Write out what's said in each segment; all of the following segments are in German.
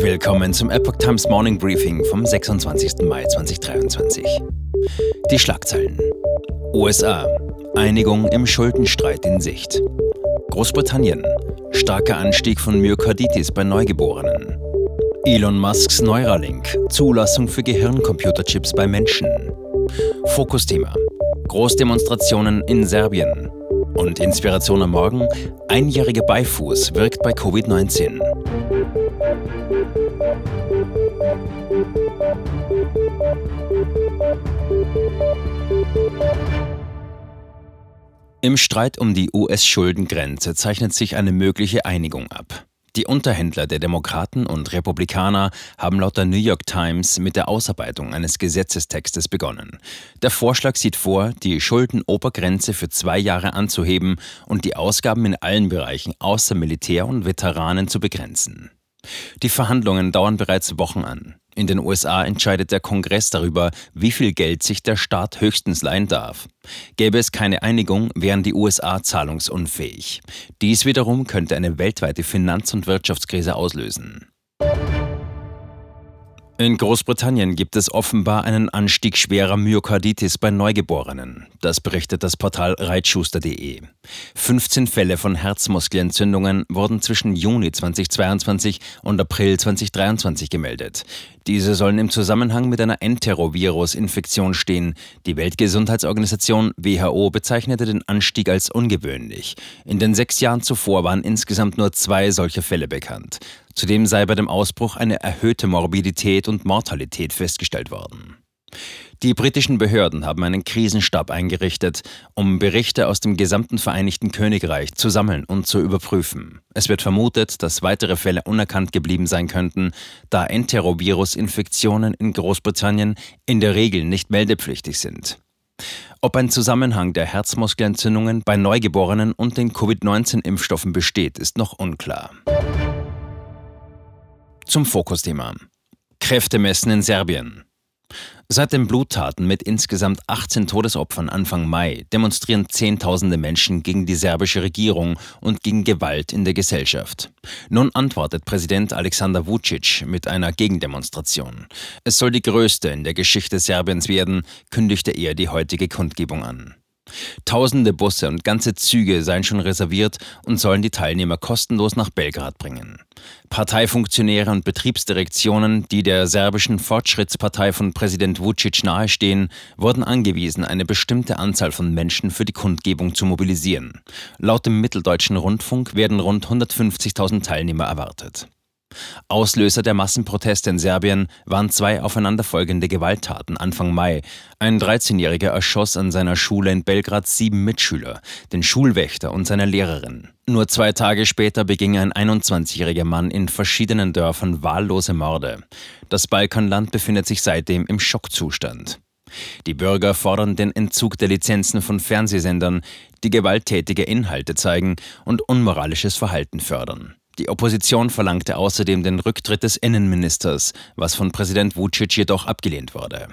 Willkommen zum Epoch Times Morning Briefing vom 26. Mai 2023. Die Schlagzeilen. USA. Einigung im Schuldenstreit in Sicht. Großbritannien. Starker Anstieg von Myokarditis bei Neugeborenen. Elon Musks Neuralink. Zulassung für Gehirncomputerchips bei Menschen. Fokusthema. Großdemonstrationen in Serbien. Und Inspiration am Morgen. Einjähriger Beifuß wirkt bei Covid-19. Im Streit um die US-Schuldengrenze zeichnet sich eine mögliche Einigung ab. Die Unterhändler der Demokraten und Republikaner haben laut der New York Times mit der Ausarbeitung eines Gesetzestextes begonnen. Der Vorschlag sieht vor, die Schuldenobergrenze für zwei Jahre anzuheben und die Ausgaben in allen Bereichen außer Militär und Veteranen zu begrenzen. Die Verhandlungen dauern bereits Wochen an. In den USA entscheidet der Kongress darüber, wie viel Geld sich der Staat höchstens leihen darf. Gäbe es keine Einigung, wären die USA zahlungsunfähig. Dies wiederum könnte eine weltweite Finanz- und Wirtschaftskrise auslösen. In Großbritannien gibt es offenbar einen Anstieg schwerer Myokarditis bei Neugeborenen. Das berichtet das Portal reitschuster.de. 15 Fälle von Herzmuskelentzündungen wurden zwischen Juni 2022 und April 2023 gemeldet. Diese sollen im Zusammenhang mit einer Enterovirus-Infektion stehen. Die Weltgesundheitsorganisation WHO bezeichnete den Anstieg als ungewöhnlich. In den sechs Jahren zuvor waren insgesamt nur zwei solche Fälle bekannt. Zudem sei bei dem Ausbruch eine erhöhte Morbidität und Mortalität festgestellt worden. Die britischen Behörden haben einen Krisenstab eingerichtet, um Berichte aus dem gesamten Vereinigten Königreich zu sammeln und zu überprüfen. Es wird vermutet, dass weitere Fälle unerkannt geblieben sein könnten, da Enterovirus-Infektionen in Großbritannien in der Regel nicht meldepflichtig sind. Ob ein Zusammenhang der Herzmuskelentzündungen bei Neugeborenen und den Covid-19-Impfstoffen besteht, ist noch unklar. Zum Fokusthema. Kräftemessen in Serbien. Seit den Bluttaten mit insgesamt 18 Todesopfern Anfang Mai demonstrieren Zehntausende Menschen gegen die serbische Regierung und gegen Gewalt in der Gesellschaft. Nun antwortet Präsident Alexander Vucic mit einer Gegendemonstration. Es soll die größte in der Geschichte Serbiens werden, kündigte er die heutige Kundgebung an. Tausende Busse und ganze Züge seien schon reserviert und sollen die Teilnehmer kostenlos nach Belgrad bringen. Parteifunktionäre und Betriebsdirektionen, die der serbischen Fortschrittspartei von Präsident Vucic nahestehen, wurden angewiesen, eine bestimmte Anzahl von Menschen für die Kundgebung zu mobilisieren. Laut dem Mitteldeutschen Rundfunk werden rund 150.000 Teilnehmer erwartet. Auslöser der Massenproteste in Serbien waren zwei aufeinanderfolgende Gewalttaten Anfang Mai. Ein 13-Jähriger erschoss an seiner Schule in Belgrad sieben Mitschüler, den Schulwächter und seine Lehrerin. Nur zwei Tage später beging ein 21-jähriger Mann in verschiedenen Dörfern wahllose Morde. Das Balkanland befindet sich seitdem im Schockzustand. Die Bürger fordern den Entzug der Lizenzen von Fernsehsendern, die gewalttätige Inhalte zeigen und unmoralisches Verhalten fördern. Die Opposition verlangte außerdem den Rücktritt des Innenministers, was von Präsident Vucic jedoch abgelehnt wurde.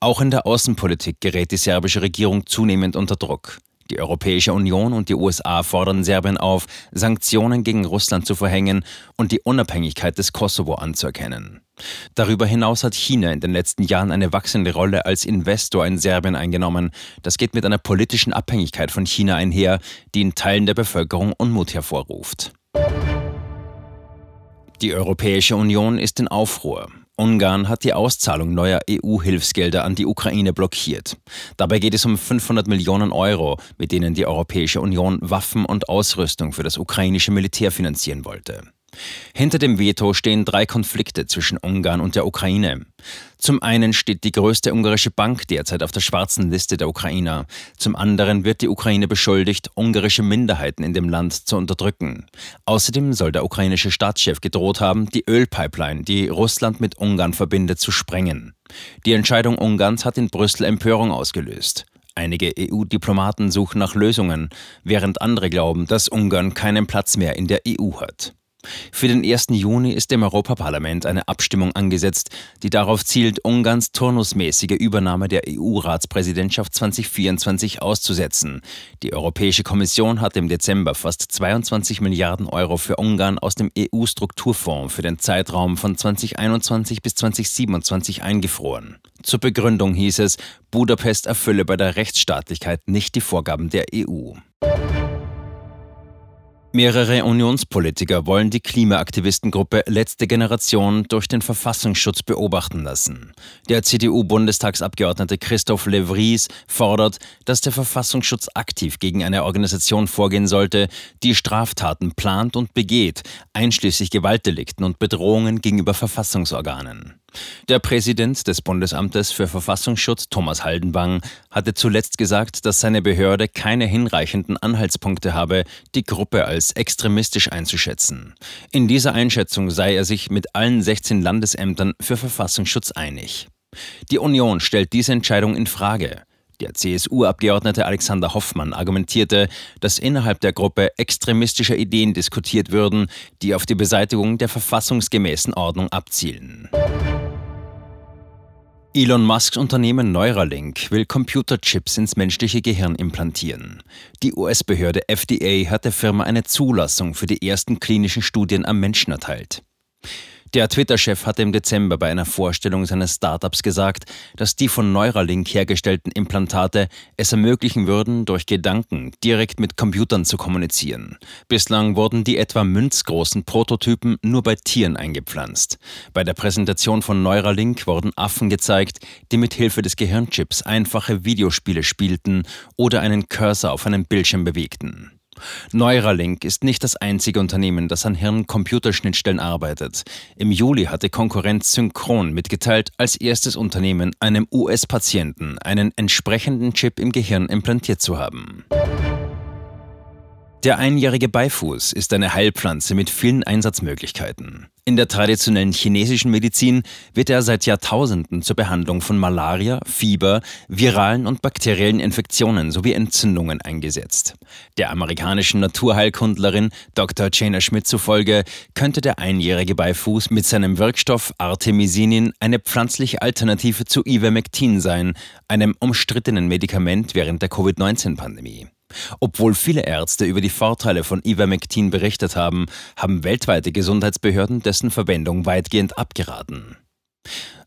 Auch in der Außenpolitik gerät die serbische Regierung zunehmend unter Druck. Die Europäische Union und die USA fordern Serbien auf, Sanktionen gegen Russland zu verhängen und die Unabhängigkeit des Kosovo anzuerkennen. Darüber hinaus hat China in den letzten Jahren eine wachsende Rolle als Investor in Serbien eingenommen. Das geht mit einer politischen Abhängigkeit von China einher, die in Teilen der Bevölkerung Unmut hervorruft. Die Europäische Union ist in Aufruhr. Ungarn hat die Auszahlung neuer EU-Hilfsgelder an die Ukraine blockiert. Dabei geht es um 500 Millionen Euro, mit denen die Europäische Union Waffen und Ausrüstung für das ukrainische Militär finanzieren wollte. Hinter dem Veto stehen drei Konflikte zwischen Ungarn und der Ukraine. Zum einen steht die größte ungarische Bank derzeit auf der schwarzen Liste der Ukrainer. Zum anderen wird die Ukraine beschuldigt, ungarische Minderheiten in dem Land zu unterdrücken. Außerdem soll der ukrainische Staatschef gedroht haben, die Ölpipeline, die Russland mit Ungarn verbindet, zu sprengen. Die Entscheidung Ungarns hat in Brüssel Empörung ausgelöst. Einige EU-Diplomaten suchen nach Lösungen, während andere glauben, dass Ungarn keinen Platz mehr in der EU hat. Für den 1. Juni ist im Europaparlament eine Abstimmung angesetzt, die darauf zielt, Ungarns turnusmäßige Übernahme der EU-Ratspräsidentschaft 2024 auszusetzen. Die Europäische Kommission hat im Dezember fast 22 Milliarden Euro für Ungarn aus dem EU-Strukturfonds für den Zeitraum von 2021 bis 2027 eingefroren. Zur Begründung hieß es, Budapest erfülle bei der Rechtsstaatlichkeit nicht die Vorgaben der EU. Mehrere Unionspolitiker wollen die Klimaaktivistengruppe Letzte Generation durch den Verfassungsschutz beobachten lassen. Der CDU-Bundestagsabgeordnete Christoph Levries fordert, dass der Verfassungsschutz aktiv gegen eine Organisation vorgehen sollte, die Straftaten plant und begeht, einschließlich Gewaltdelikten und Bedrohungen gegenüber Verfassungsorganen. Der Präsident des Bundesamtes für Verfassungsschutz, Thomas Haldenwang, hatte zuletzt gesagt, dass seine Behörde keine hinreichenden Anhaltspunkte habe, die Gruppe als extremistisch einzuschätzen. In dieser Einschätzung sei er sich mit allen 16 Landesämtern für Verfassungsschutz einig. Die Union stellt diese Entscheidung in Frage. Der CSU-Abgeordnete Alexander Hoffmann argumentierte, dass innerhalb der Gruppe extremistische Ideen diskutiert würden, die auf die Beseitigung der verfassungsgemäßen Ordnung abzielen. Elon Musks Unternehmen Neuralink will Computerchips ins menschliche Gehirn implantieren. Die US-Behörde FDA hat der Firma eine Zulassung für die ersten klinischen Studien am Menschen erteilt. Der Twitter-Chef hatte im Dezember bei einer Vorstellung seines Startups gesagt, dass die von Neuralink hergestellten Implantate es ermöglichen würden, durch Gedanken direkt mit Computern zu kommunizieren. Bislang wurden die etwa münzgroßen Prototypen nur bei Tieren eingepflanzt. Bei der Präsentation von Neuralink wurden Affen gezeigt, die mit Hilfe des Gehirnchips einfache Videospiele spielten oder einen Cursor auf einem Bildschirm bewegten. Neuralink ist nicht das einzige Unternehmen, das an Hirn-Computerschnittstellen arbeitet. Im Juli hatte Konkurrenz Synchron mitgeteilt, als erstes Unternehmen einem US-Patienten einen entsprechenden Chip im Gehirn implantiert zu haben. Der einjährige Beifuß ist eine Heilpflanze mit vielen Einsatzmöglichkeiten. In der traditionellen chinesischen Medizin wird er seit Jahrtausenden zur Behandlung von Malaria, Fieber, viralen und bakteriellen Infektionen sowie Entzündungen eingesetzt. Der amerikanischen Naturheilkundlerin Dr. Jana Schmidt zufolge könnte der einjährige Beifuß mit seinem Wirkstoff Artemisinin eine pflanzliche Alternative zu Ivermectin sein, einem umstrittenen Medikament während der Covid-19-Pandemie. Obwohl viele Ärzte über die Vorteile von Ivermectin berichtet haben, haben weltweite Gesundheitsbehörden dessen Verwendung weitgehend abgeraten.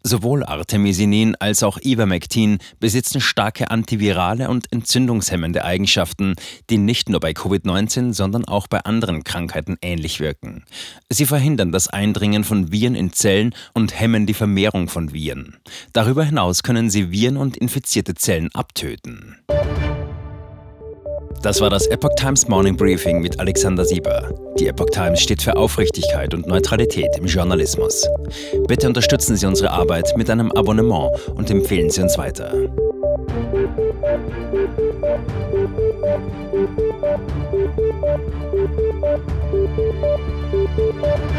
Sowohl Artemisinin als auch Ivermectin besitzen starke antivirale und entzündungshemmende Eigenschaften, die nicht nur bei Covid-19, sondern auch bei anderen Krankheiten ähnlich wirken. Sie verhindern das Eindringen von Viren in Zellen und hemmen die Vermehrung von Viren. Darüber hinaus können sie Viren und infizierte Zellen abtöten. Das war das Epoch Times Morning Briefing mit Alexander Sieber. Die Epoch Times steht für Aufrichtigkeit und Neutralität im Journalismus. Bitte unterstützen Sie unsere Arbeit mit einem Abonnement und empfehlen Sie uns weiter. Musik